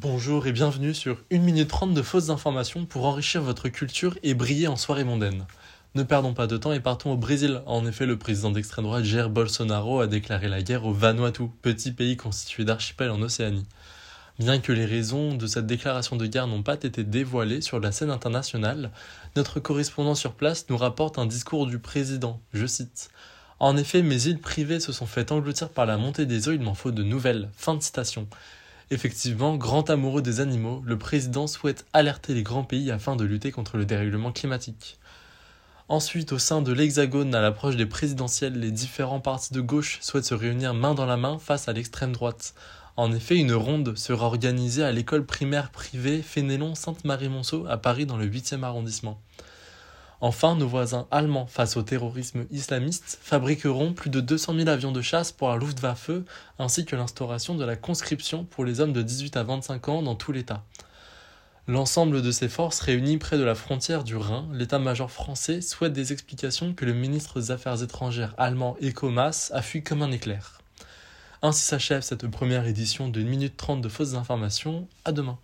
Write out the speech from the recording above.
Bonjour et bienvenue sur 1 minute 30 de fausses informations pour enrichir votre culture et briller en soirée mondaine. Ne perdons pas de temps et partons au Brésil. En effet, le président d'extrême droite Jair Bolsonaro a déclaré la guerre au Vanuatu, petit pays constitué d'archipels en Océanie. Bien que les raisons de cette déclaration de guerre n'ont pas été dévoilées sur la scène internationale, notre correspondant sur place nous rapporte un discours du président. Je cite. En effet, mes îles privées se sont fait engloutir par la montée des eaux, il m'en faut de nouvelles. Fin de citation. Effectivement, grand amoureux des animaux, le président souhaite alerter les grands pays afin de lutter contre le dérèglement climatique. Ensuite, au sein de l'Hexagone, à l'approche des présidentielles, les différents partis de gauche souhaitent se réunir main dans la main face à l'extrême droite. En effet, une ronde sera organisée à l'école primaire privée Fénélon Sainte-Marie-Monceau à Paris dans le 8e arrondissement. Enfin, nos voisins allemands, face au terrorisme islamiste, fabriqueront plus de 200 000 avions de chasse pour la Luftwaffe, ainsi que l'instauration de la conscription pour les hommes de 18 à 25 ans dans tout l'État. L'ensemble de ces forces réunies près de la frontière du Rhin, l'état-major français souhaite des explications que le ministre des Affaires étrangères allemand Eko Maas a fui comme un éclair. Ainsi s'achève cette première édition de 1 minute 30 de fausses informations. À demain.